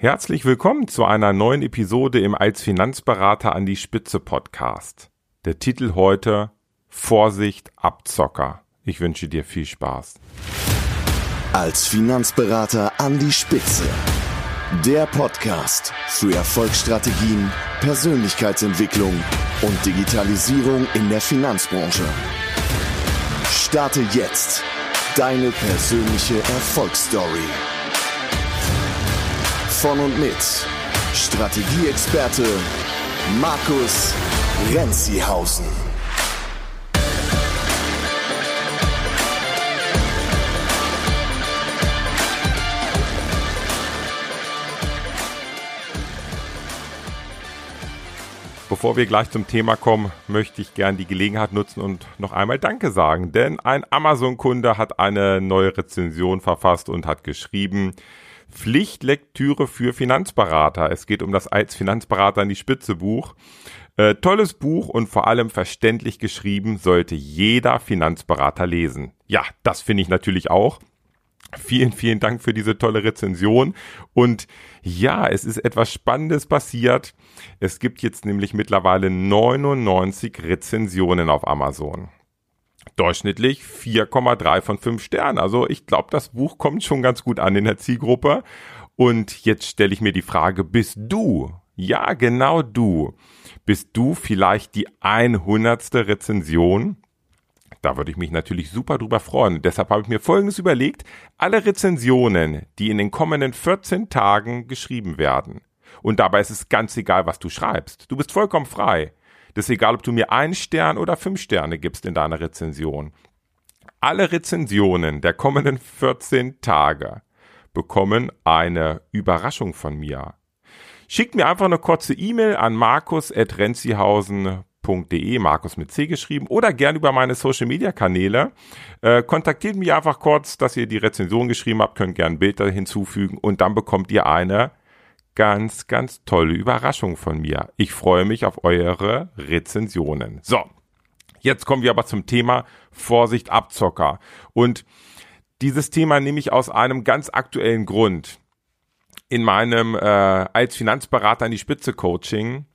Herzlich willkommen zu einer neuen Episode im Als Finanzberater an die Spitze Podcast. Der Titel heute Vorsicht Abzocker. Ich wünsche dir viel Spaß. Als Finanzberater an die Spitze. Der Podcast für Erfolgsstrategien, Persönlichkeitsentwicklung und Digitalisierung in der Finanzbranche. Starte jetzt deine persönliche Erfolgsstory von und mit Strategieexperte Markus Renzihausen. Bevor wir gleich zum Thema kommen, möchte ich gern die Gelegenheit nutzen und noch einmal Danke sagen, denn ein Amazon-Kunde hat eine neue Rezension verfasst und hat geschrieben, Pflichtlektüre für Finanzberater. Es geht um das als Finanzberater in die Spitze Buch. Äh, tolles Buch und vor allem verständlich geschrieben, sollte jeder Finanzberater lesen. Ja, das finde ich natürlich auch. Vielen, vielen Dank für diese tolle Rezension. Und ja, es ist etwas Spannendes passiert. Es gibt jetzt nämlich mittlerweile 99 Rezensionen auf Amazon durchschnittlich 4,3 von 5 Sternen. Also ich glaube, das Buch kommt schon ganz gut an in der Zielgruppe. Und jetzt stelle ich mir die Frage, bist du, ja genau du, bist du vielleicht die 100. Rezension? Da würde ich mich natürlich super drüber freuen. deshalb habe ich mir Folgendes überlegt. Alle Rezensionen, die in den kommenden 14 Tagen geschrieben werden. Und dabei ist es ganz egal, was du schreibst. Du bist vollkommen frei. Das ist egal, ob du mir einen Stern oder fünf Sterne gibst in deiner Rezension. Alle Rezensionen der kommenden 14 Tage bekommen eine Überraschung von mir. Schickt mir einfach eine kurze E-Mail an markus.renzihausen.de, Markus mit C geschrieben, oder gern über meine Social Media Kanäle. Äh, kontaktiert mich einfach kurz, dass ihr die Rezension geschrieben habt, könnt gern Bilder hinzufügen und dann bekommt ihr eine ganz, ganz tolle Überraschung von mir. Ich freue mich auf eure Rezensionen. So, jetzt kommen wir aber zum Thema Vorsicht Abzocker. Und dieses Thema nehme ich aus einem ganz aktuellen Grund. In meinem äh, als Finanzberater an die Spitze Coaching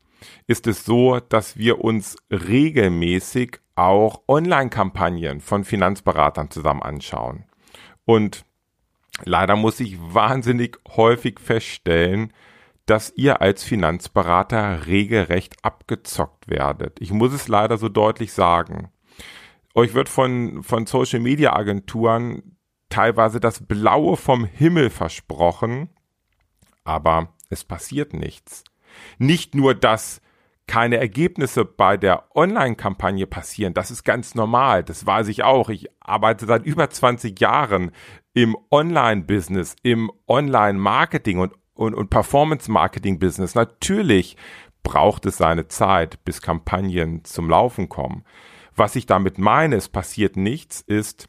ist es so, dass wir uns regelmäßig auch Online-Kampagnen von Finanzberatern zusammen anschauen. Und leider muss ich wahnsinnig häufig feststellen, dass ihr als Finanzberater regelrecht abgezockt werdet. Ich muss es leider so deutlich sagen. Euch wird von, von Social Media Agenturen teilweise das Blaue vom Himmel versprochen, aber es passiert nichts. Nicht nur, dass keine Ergebnisse bei der Online-Kampagne passieren, das ist ganz normal, das weiß ich auch. Ich arbeite seit über 20 Jahren im Online-Business, im Online-Marketing und und, und Performance-Marketing-Business. Natürlich braucht es seine Zeit, bis Kampagnen zum Laufen kommen. Was ich damit meine, es passiert nichts, ist,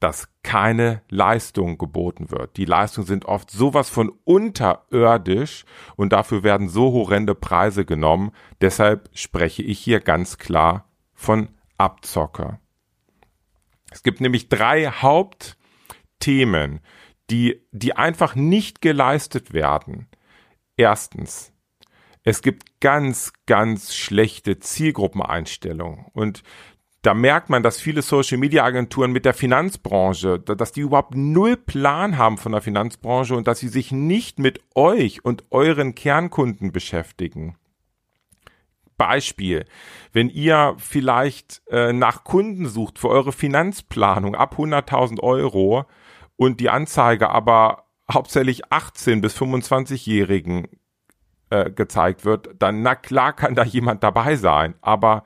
dass keine Leistung geboten wird. Die Leistungen sind oft sowas von unterirdisch und dafür werden so horrende Preise genommen. Deshalb spreche ich hier ganz klar von Abzocker. Es gibt nämlich drei Hauptthemen, die, die einfach nicht geleistet werden. Erstens, es gibt ganz, ganz schlechte Zielgruppeneinstellungen und da merkt man, dass viele Social Media Agenturen mit der Finanzbranche, dass die überhaupt null Plan haben von der Finanzbranche und dass sie sich nicht mit euch und euren Kernkunden beschäftigen. Beispiel, wenn ihr vielleicht äh, nach Kunden sucht für eure Finanzplanung ab 100.000 Euro, und die Anzeige aber hauptsächlich 18 bis 25-Jährigen äh, gezeigt wird, dann na klar kann da jemand dabei sein, aber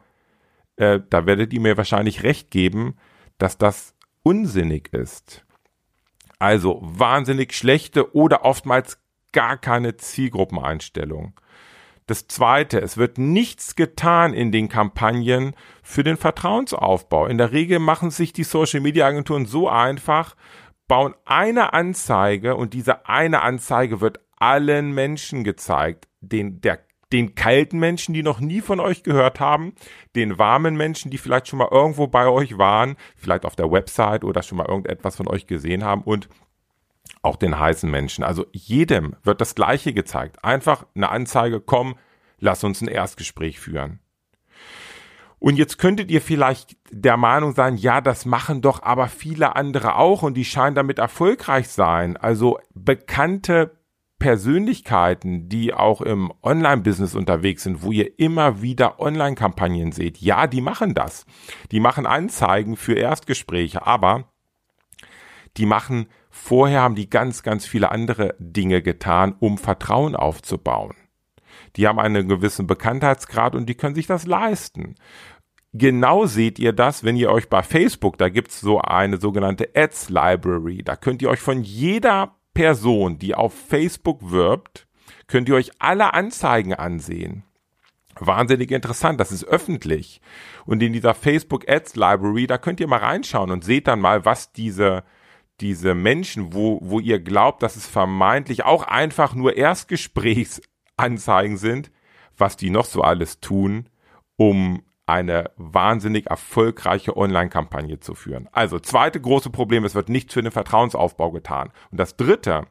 äh, da werdet ihr mir wahrscheinlich recht geben, dass das unsinnig ist. Also wahnsinnig schlechte oder oftmals gar keine Zielgruppeneinstellung. Das zweite, es wird nichts getan in den Kampagnen für den Vertrauensaufbau. In der Regel machen sich die Social Media Agenturen so einfach, bauen eine Anzeige und diese eine Anzeige wird allen Menschen gezeigt, den, der, den kalten Menschen, die noch nie von euch gehört haben, den warmen Menschen, die vielleicht schon mal irgendwo bei euch waren, vielleicht auf der Website oder schon mal irgendetwas von euch gesehen haben und auch den heißen Menschen. Also jedem wird das Gleiche gezeigt. Einfach eine Anzeige, komm, lass uns ein Erstgespräch führen. Und jetzt könntet ihr vielleicht der Meinung sein, ja, das machen doch aber viele andere auch und die scheinen damit erfolgreich sein. Also bekannte Persönlichkeiten, die auch im Online-Business unterwegs sind, wo ihr immer wieder Online-Kampagnen seht. Ja, die machen das. Die machen Anzeigen für Erstgespräche, aber die machen vorher haben die ganz, ganz viele andere Dinge getan, um Vertrauen aufzubauen. Die haben einen gewissen Bekanntheitsgrad und die können sich das leisten. Genau seht ihr das, wenn ihr euch bei Facebook, da gibt's so eine sogenannte Ads Library, da könnt ihr euch von jeder Person, die auf Facebook wirbt, könnt ihr euch alle Anzeigen ansehen. Wahnsinnig interessant, das ist öffentlich. Und in dieser Facebook Ads Library, da könnt ihr mal reinschauen und seht dann mal, was diese, diese Menschen, wo, wo ihr glaubt, dass es vermeintlich auch einfach nur Erstgesprächsanzeigen sind, was die noch so alles tun, um eine wahnsinnig erfolgreiche Online-Kampagne zu führen. Also zweite große Problem, es wird nichts für den Vertrauensaufbau getan. Und das dritte,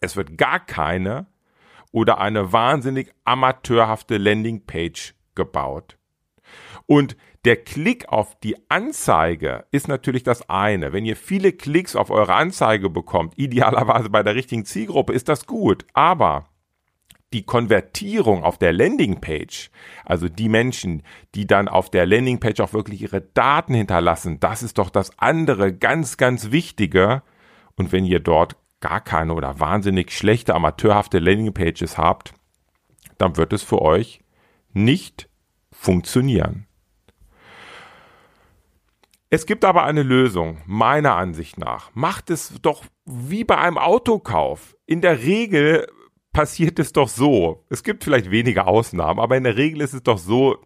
es wird gar keine oder eine wahnsinnig amateurhafte Landingpage gebaut. Und der Klick auf die Anzeige ist natürlich das eine. Wenn ihr viele Klicks auf eure Anzeige bekommt, idealerweise bei der richtigen Zielgruppe, ist das gut. Aber die Konvertierung auf der Landingpage, also die Menschen, die dann auf der Landingpage auch wirklich ihre Daten hinterlassen, das ist doch das andere ganz, ganz Wichtige. Und wenn ihr dort gar keine oder wahnsinnig schlechte, amateurhafte Landingpages habt, dann wird es für euch nicht funktionieren. Es gibt aber eine Lösung, meiner Ansicht nach. Macht es doch wie bei einem Autokauf. In der Regel passiert es doch so. Es gibt vielleicht wenige Ausnahmen, aber in der Regel ist es doch so,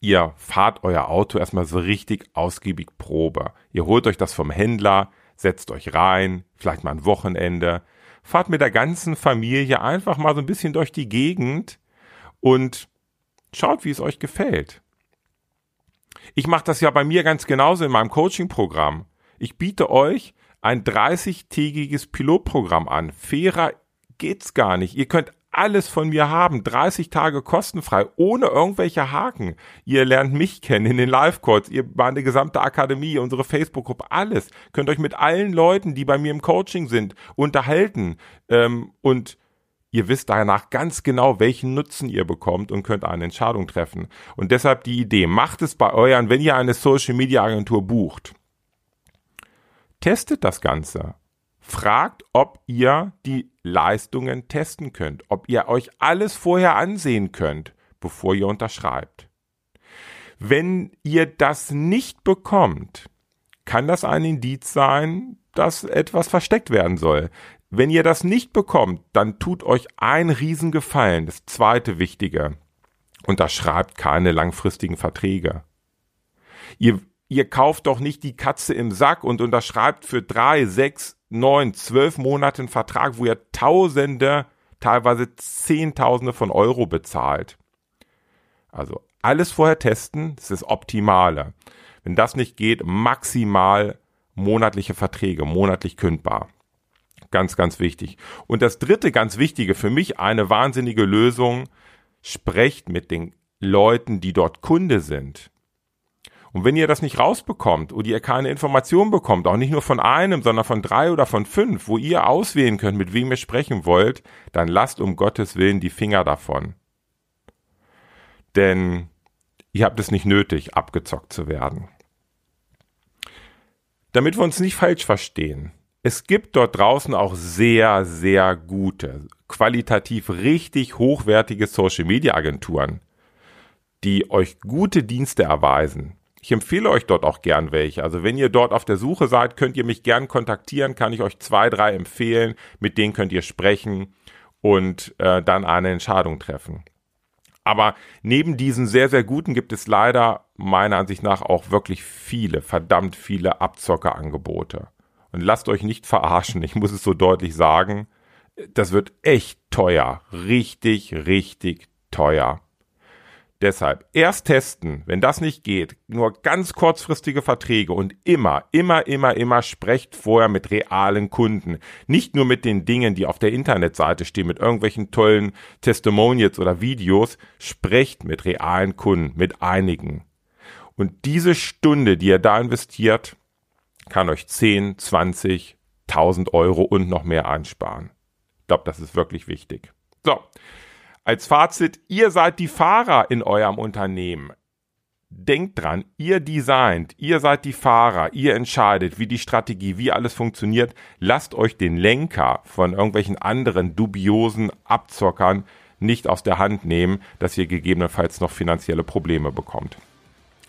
ihr fahrt euer Auto erstmal so richtig ausgiebig Probe. Ihr holt euch das vom Händler, setzt euch rein, vielleicht mal ein Wochenende, fahrt mit der ganzen Familie einfach mal so ein bisschen durch die Gegend und schaut, wie es euch gefällt. Ich mache das ja bei mir ganz genauso in meinem Coaching-Programm. Ich biete euch ein 30-tägiges Pilotprogramm an. Fairer geht's gar nicht. Ihr könnt alles von mir haben, 30 Tage kostenfrei, ohne irgendwelche Haken. Ihr lernt mich kennen in den Live-Calls, ihr meine gesamte Akademie, unsere Facebook-Gruppe, alles. Könnt euch mit allen Leuten, die bei mir im Coaching sind, unterhalten. Ähm, und ihr wisst danach ganz genau, welchen Nutzen ihr bekommt und könnt eine Entscheidung treffen. Und deshalb die Idee, macht es bei euren, wenn ihr eine Social-Media-Agentur bucht. Testet das Ganze fragt, ob ihr die Leistungen testen könnt, ob ihr euch alles vorher ansehen könnt, bevor ihr unterschreibt. Wenn ihr das nicht bekommt, kann das ein Indiz sein, dass etwas versteckt werden soll. Wenn ihr das nicht bekommt, dann tut euch ein Riesengefallen. Das zweite Wichtige. Unterschreibt keine langfristigen Verträge. Ihr, ihr kauft doch nicht die Katze im Sack und unterschreibt für drei, sechs, neun, zwölf Monaten Vertrag, wo ihr Tausende, teilweise Zehntausende von Euro bezahlt. Also alles vorher testen, das ist das Optimale. Wenn das nicht geht, maximal monatliche Verträge, monatlich kündbar. Ganz, ganz wichtig. Und das dritte ganz wichtige, für mich eine wahnsinnige Lösung, sprecht mit den Leuten, die dort Kunde sind. Und wenn ihr das nicht rausbekommt oder ihr keine Informationen bekommt, auch nicht nur von einem, sondern von drei oder von fünf, wo ihr auswählen könnt, mit wem ihr sprechen wollt, dann lasst um Gottes Willen die Finger davon. Denn ihr habt es nicht nötig, abgezockt zu werden. Damit wir uns nicht falsch verstehen, es gibt dort draußen auch sehr, sehr gute, qualitativ richtig hochwertige Social Media Agenturen, die euch gute Dienste erweisen, ich empfehle euch dort auch gern welche. Also wenn ihr dort auf der Suche seid, könnt ihr mich gern kontaktieren, kann ich euch zwei, drei empfehlen, mit denen könnt ihr sprechen und äh, dann eine Entscheidung treffen. Aber neben diesen sehr, sehr guten gibt es leider meiner Ansicht nach auch wirklich viele, verdammt viele Abzockerangebote. Und lasst euch nicht verarschen, ich muss es so deutlich sagen, das wird echt teuer, richtig, richtig teuer. Deshalb erst testen, wenn das nicht geht, nur ganz kurzfristige Verträge und immer, immer, immer, immer sprecht vorher mit realen Kunden. Nicht nur mit den Dingen, die auf der Internetseite stehen, mit irgendwelchen tollen Testimonials oder Videos. Sprecht mit realen Kunden, mit einigen. Und diese Stunde, die ihr da investiert, kann euch 10, 20, 1000 Euro und noch mehr einsparen. Ich glaube, das ist wirklich wichtig. So, als Fazit, ihr seid die Fahrer in eurem Unternehmen. Denkt dran, ihr designt, ihr seid die Fahrer, ihr entscheidet, wie die Strategie, wie alles funktioniert. Lasst euch den Lenker von irgendwelchen anderen dubiosen Abzockern nicht aus der Hand nehmen, dass ihr gegebenenfalls noch finanzielle Probleme bekommt.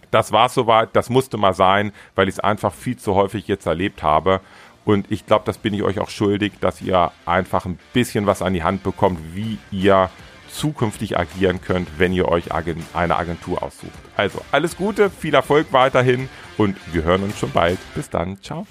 Das war soweit, das musste mal sein, weil ich es einfach viel zu häufig jetzt erlebt habe. Und ich glaube, das bin ich euch auch schuldig, dass ihr einfach ein bisschen was an die Hand bekommt, wie ihr zukünftig agieren könnt, wenn ihr euch eine Agentur aussucht. Also alles Gute, viel Erfolg weiterhin und wir hören uns schon bald. Bis dann, ciao.